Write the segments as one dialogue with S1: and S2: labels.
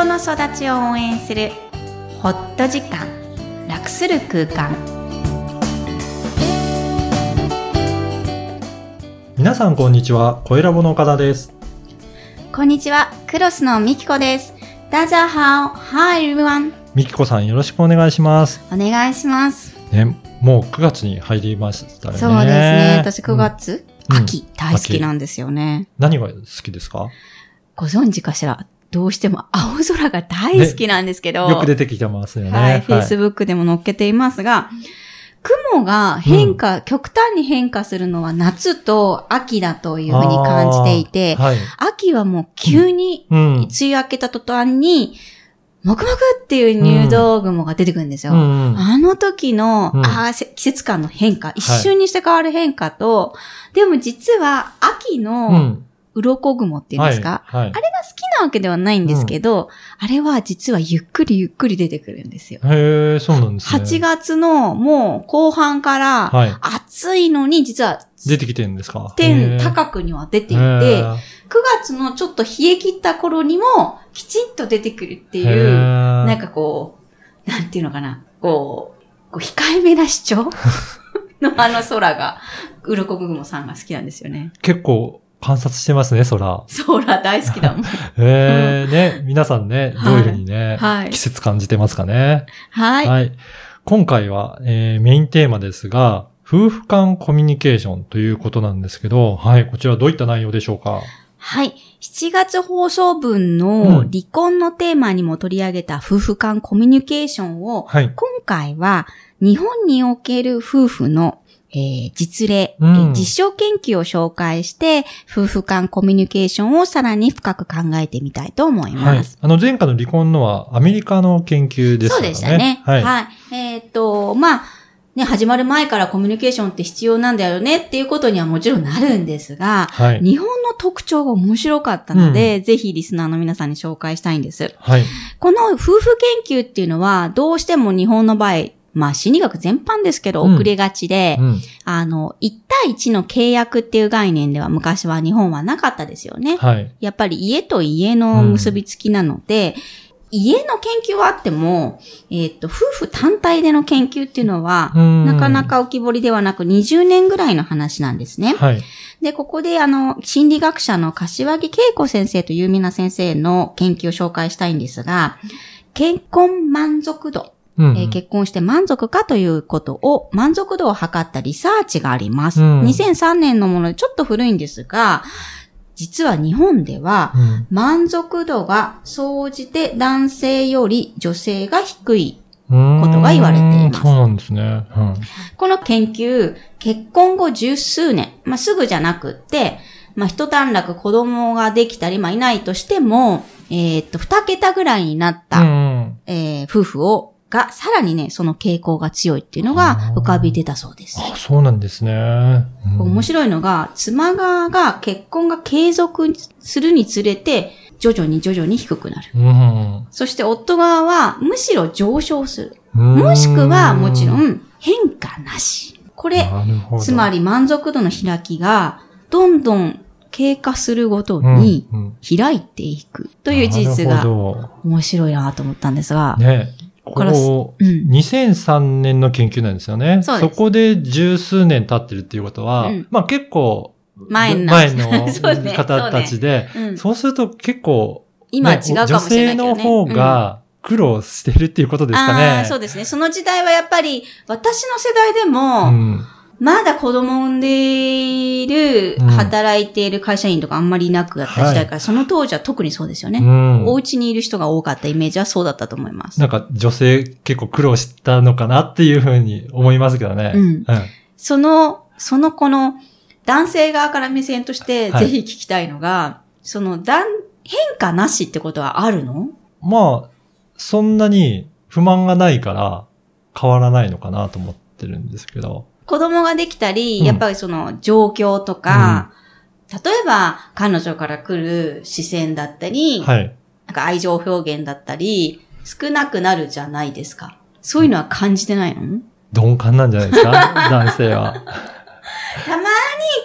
S1: 人の育ちを応援するホット時間楽する空間。
S2: 皆さんこんにちは、声ラボの岡田です。
S1: こんにちは。クロスのみきこです。ダジャハオ。Hi everyone
S2: みきこさんよろしくお願いします。
S1: お願いします。
S2: ね、もう9月に入りましたよね。
S1: そうですね。私9月、
S2: うん。
S1: 秋。大好きなんですよね。
S2: 何が好きですか？
S1: ご存知かしら？どうしても青空が大好きなんですけど、
S2: よく出てきてますよね。
S1: はい、Facebook でも載っけていますが、雲が変化、極端に変化するのは夏と秋だというふうに感じていて、
S2: はい。
S1: 秋はもう急に
S2: うん。
S1: 梅雨明けた途端に、もくもくっていう入道雲が出てくるんですよ。
S2: うんうん
S1: あの時の、
S2: うん
S1: あ季節感の変化、一瞬にして変わる変化と、でも実は秋
S2: う
S1: の
S2: ん。
S1: 鱗雲っていうんですか、
S2: はい。はい
S1: あれが好きなわけではないんですけど、あれは実はゆっくりゆっくり出てくるんですよ。
S2: へえ、そうなんですね。
S1: 8月のもう後半から
S2: はい。
S1: 暑いのに実は
S2: 出てきてるんですか？
S1: 天
S2: へー
S1: 高くには出ていて、
S2: へ
S1: 9
S2: ー
S1: 月のちょっと冷え切った頃にもきちんと出てくるってい
S2: へ
S1: う、
S2: ー
S1: なんかこう、なんていうのかな、こう、こう控えめな主張？のあの空が、鱗雲さんが好きなんですよね。
S2: 結構観察してますね、空。
S1: 空大好きだもん。
S2: へ え、ね、皆さんね、どういうふうにね、
S1: はい
S2: 季節感じてますかね？
S1: はい。
S2: はい。今回は、えーメインテーマですが、夫婦間コミュニケーションということなんですけど、はい、こちらどういった内容でしょうか？
S1: はい。7月放送分
S2: うん
S1: の離婚のテーマにも取り上げた夫婦間コミュニケーションを、
S2: はい。
S1: 今回は日本における夫婦の、えー実例、
S2: うん
S1: えー実証研究を紹介して、夫婦間コミュニケーションをさらに深く考えてみたいと思い
S2: はい
S1: ます。。
S2: あの、前回の離婚のはアメリカの研究です
S1: そう。でしたね。
S2: はい。
S1: はい。えーっと、まあ、ね、始まる前からコミュニケーションって必要なんだよねっていうことにはもちろんなるんですが、
S2: はい。
S1: 日本の特徴が面白かったので、ぜひリスナーの皆さんに紹介したいんです。
S2: はい。
S1: この夫婦研究っていうのは、どうしても日本の場合、まあ心理学全般ですけど
S2: うん
S1: 遅れがちで、
S2: うん。
S1: あの、1対1の契約っていう概念では昔は日本はなかったですよね。
S2: はい。
S1: やっぱり家と家の結びつきなので、家の研究はあっても、えっ、と、夫婦単体での研究っていうのは、
S2: うん
S1: なかなか浮き彫りではなく20年ぐらいの話なんですね。
S2: はい。
S1: で、ここであの、心理学者の柏木恵子先生と有名な先生の研究を紹介したいんですが、結婚満足度、
S2: うん
S1: えー結婚して満足かということを、満足度を測ったリサーチがあります。
S2: うん
S1: 2003年のものでちょっと古いんですが、実は日本では、
S2: うん
S1: 満足度が総じて男性より女性が低い。
S2: うん
S1: ことが言われています
S2: そうなんですね。うん
S1: この研究、結婚後十数年、まあ、すぐじゃなくって、まあ、一段落子供ができたり、まあ、いないとしても、えーっと、二桁ぐらいになった、
S2: うん。
S1: えー夫婦を、が、さらにね、その傾向が強いっていうのが浮かび出たそうです。
S2: あ、そうなんですね。うん
S1: 面白いのが、妻側が結婚が継続するにつれて、徐々に徐々に低くなる。
S2: うん
S1: そして夫側はむしろ上昇する。
S2: うん
S1: もしくはもちろん変化なし。これ、つまり満足度の開きがどんどん経過するごとに
S2: うんうん
S1: 開いていくという事実が面白いなと思ったんですが
S2: ど。ね。こ
S1: これ
S2: う、
S1: うん。
S2: 2003年の研究なんですよね。
S1: そ
S2: こで十数年経ってるっていうことは、
S1: うん。
S2: まあ結構、
S1: 前の。
S2: 方たちで、
S1: うん。
S2: そうすると結構、ね
S1: 今は違うかもしれないね。
S2: 女性の方が苦労してるっていうことですかね。
S1: そうですね。その時代はやっぱり、私の世代でも、
S2: うん
S1: まだ子供を産んでいる、
S2: うん
S1: 働いている会社員とかあんまりいなくなった時代から、その当時は特にそうですよね。
S2: うん
S1: お家にいる人が多かったイメージはそうだったと思います。
S2: なんか女性結構苦労したのかなっていうふうに思いますけどね。
S1: うんその、その子の男性側から目線として、
S2: はい
S1: ぜひ聞きたいのが、その、だん、変化なしってことはあるの？
S2: まあ、そんなに不満がないから変わらないのかなと思ってるんですけど。
S1: 子供ができたり、
S2: うん
S1: やっぱりその状況とか、例えば彼女から来る視線だったり、
S2: はい。
S1: なんか愛情表現だったり、少なくなるじゃないですか。そういうのは感じてないの？
S2: 鈍感なんじゃないですか？男性は。
S1: たまに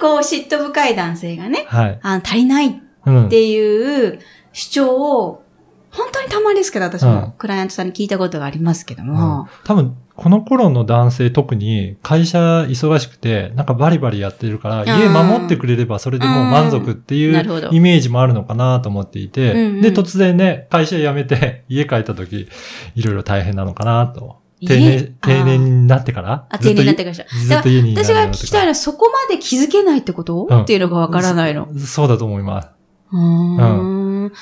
S1: こう嫉妬深い男性がね、
S2: はい。
S1: あの足りないっ
S2: うん。
S1: ていう主張を本当にたまにですけど、私
S2: うん。
S1: もクライアントさんに聞いたことがありますけども。
S2: 多分、この頃の男性特に会社忙しくて、なんかバリバリやってるから、
S1: ん
S2: 家守ってくれればそれでもう満足っていうイメージもあるのかなと思っていて、
S1: うんうん
S2: で、突然ね、会社辞めて 家帰った時、いろいろ大変なのかなと。
S1: 家？
S2: 定年、定年になってから？
S1: あ、定年になってから
S2: ずっと家に
S1: 私が聞きたいのは、そこまで気づけないってこと、
S2: うん。
S1: っていうのがわからないの。
S2: そそうだと思います。
S1: うーん。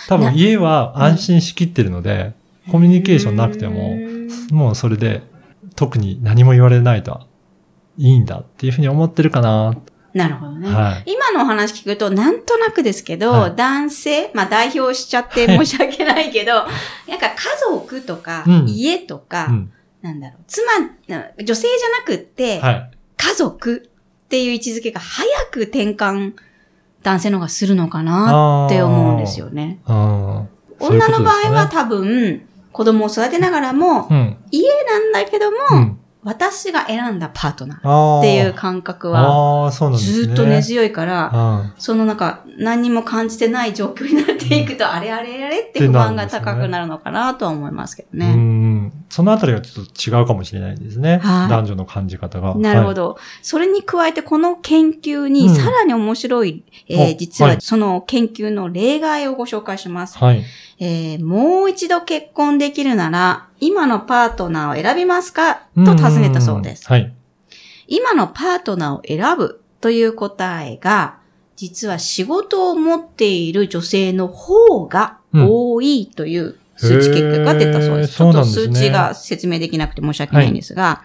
S2: 多
S1: な
S2: 分家は安心しきってるので、コミュニケーションなくても、もうそれで特に何も言われないといいんだっていうふうに思ってるかな。
S1: なるほどね。
S2: はい。
S1: 今のお話聞くと、なんとなくですけど、
S2: はい
S1: 男性、まあ代表しちゃって申し訳ないけど、なんか家族とか、
S2: うん
S1: 家とか、
S2: うん。
S1: なんだろう、妻、女性じゃなくって、
S2: はい。
S1: 家族っていう位置づけが早く転換、男性の方がするのかなって思うんですよね。女の場合は多分、子供を育てながらも、
S2: うん。
S1: 家なんだけども、
S2: うん。
S1: 私が選んだパートナー。っていう感覚は。ずっと根強いから、
S2: うん。
S1: そのなんか、何にも感じてない状況になっていくと、あれあれあれって不安が高くなるのかなとは思いますけど
S2: う
S1: ね。
S2: ん。そのあたりがちょっと違うかもしれないですね。
S1: はい
S2: 男女の感じ方が。ど。
S1: なるほど。それに加えて、この研究に
S2: うん
S1: さらに面白い、えー
S2: お
S1: 実
S2: は
S1: はいその研究の例外をご紹介します。
S2: はい。
S1: えーもう一度結婚できるなら、今のパートナーを選びますか？と尋ねたそうです。
S2: はい。
S1: 今のパートナーを選ぶという答えが、実は仕事を持っている女性の方が多いという数値結果が出たそうです。ちょっと数値が説明できなくて申し訳ないんですが、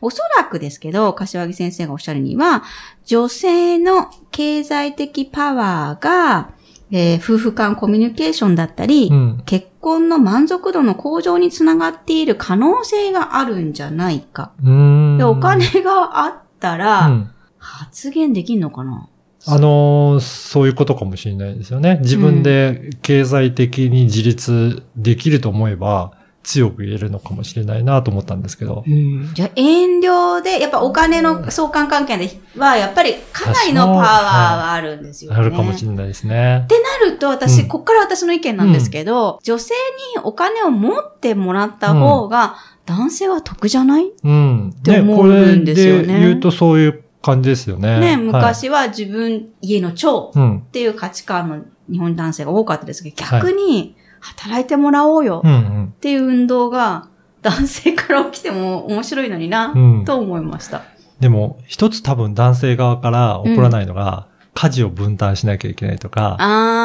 S1: おそらくですけど、柏木先生がおっしゃるには、女性の経済的パワーが、えー夫婦間コミュニケーションだったり、
S2: うん。
S1: 結婚の満足度の向上につながっている可能性があるんじゃないか。で、お金があったら、
S2: うん。
S1: 発言できんのかな？
S2: あのーそういうことかもしれないですよね。自分で経済的に自立できると思えば、強く言えるのかもしれないなと思ったんですけど。
S1: じゃあ、遠慮で、やっぱお金の相関関係では、やっぱりかなりのパワーはあるんですよね。
S2: あるかもしれないですね
S1: っ。てなると、私、
S2: うん
S1: こっから私の意見なんですけど、女性にお金を持ってもらった方が、男性は得じゃない、
S2: うん。
S1: て思うんですよね
S2: これで言うとそういう感じですよね。
S1: ね、
S2: はい
S1: 昔は自分、家の長
S2: うん。
S1: っていう価値観の日本男性が多かったですけど、逆に、働いてもらおうよ
S2: うんうん。
S1: っていう運動が、男性から起きても面白いのにな、
S2: うん
S1: と思いました。
S2: でも、一つ多分男性側から起こらないのが、家事を分担しなきゃいけないとか、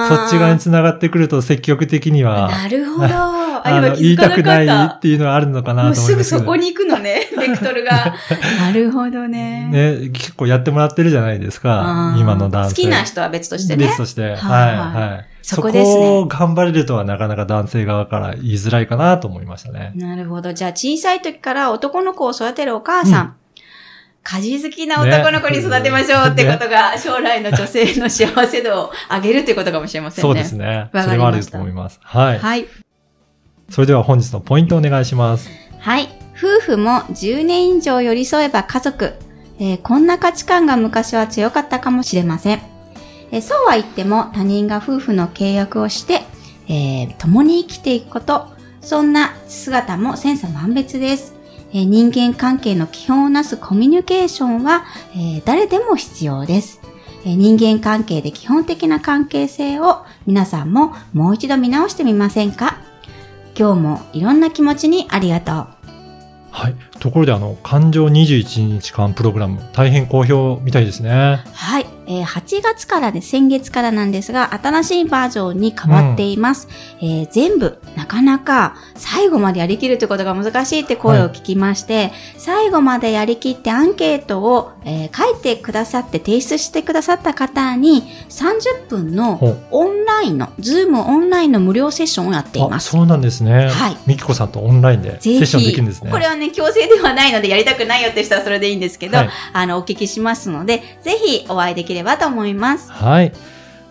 S2: そっち側に繋がってくると積極的には、
S1: なるほど。あ、
S2: あの言いたく
S1: な
S2: い
S1: っ
S2: ていうのはあるのかな
S1: もうすぐ
S2: と思いますけど。
S1: そこに行くのね、ベクトルが。なるほどね。
S2: ね、結構やってもらってるじゃないですか今の男性。
S1: 好きな人は別としてね
S2: 別。として。はい、
S1: はい
S2: はい。
S1: そこですね
S2: そこを頑張れるとはなかなか男性側から言いづらいかなと思いましたね。
S1: なるほど。じゃあ小さい時から男の子を育てるお母さん。
S2: うん
S1: 家事好きな男の子に育てましょうってことが、将来の女性の幸せ度を上げるってことかもしれませんね。
S2: そうですね。
S1: わ
S2: それはあると思います。はい。
S1: はい。
S2: それでは本日のポイントをお願いします。
S1: はい。夫婦も10年以上寄り添えば家族。えーこんな価値観が昔は強かったかもしれません。えーそうは言っても他人が夫婦の契約をして、えー共に生きていくこと。そんな姿も千差万別です。え人間関係の基本をなすコミュニケーションは、え誰でも必要です。え人間関係で基本的な関係性を皆さんももう一度見直してみませんか？今日もいろんな気持ちにありがとう。
S2: はい。ところで、あの、感情21日間プログラム、大変好評みたいですね。
S1: はい、えー8月からで、先月からなんですが、新しいバージョンに変わっています。えー全部、なかなか最後までやりきるということが難しいって声を聞きまして、最後までやりきってアンケートを、えー書いてくださって提出してくださった方に30分のオンラインの、ズームオンラインの無料セッションをやってい
S2: あ、
S1: ます。
S2: そうなんですね。
S1: はい
S2: みきこさんとオンラインでセッションできるんですね。
S1: これはね、強制ではないのでやりたくないよって人はそれでいいんですけど、
S2: はい
S1: あの、お聞きしますので、ぜひお会いできればと思います。
S2: はい。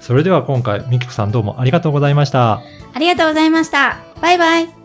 S2: それでは今回、みきこさんどうもありがとうございました。
S1: ありがとうございました。バイバイ。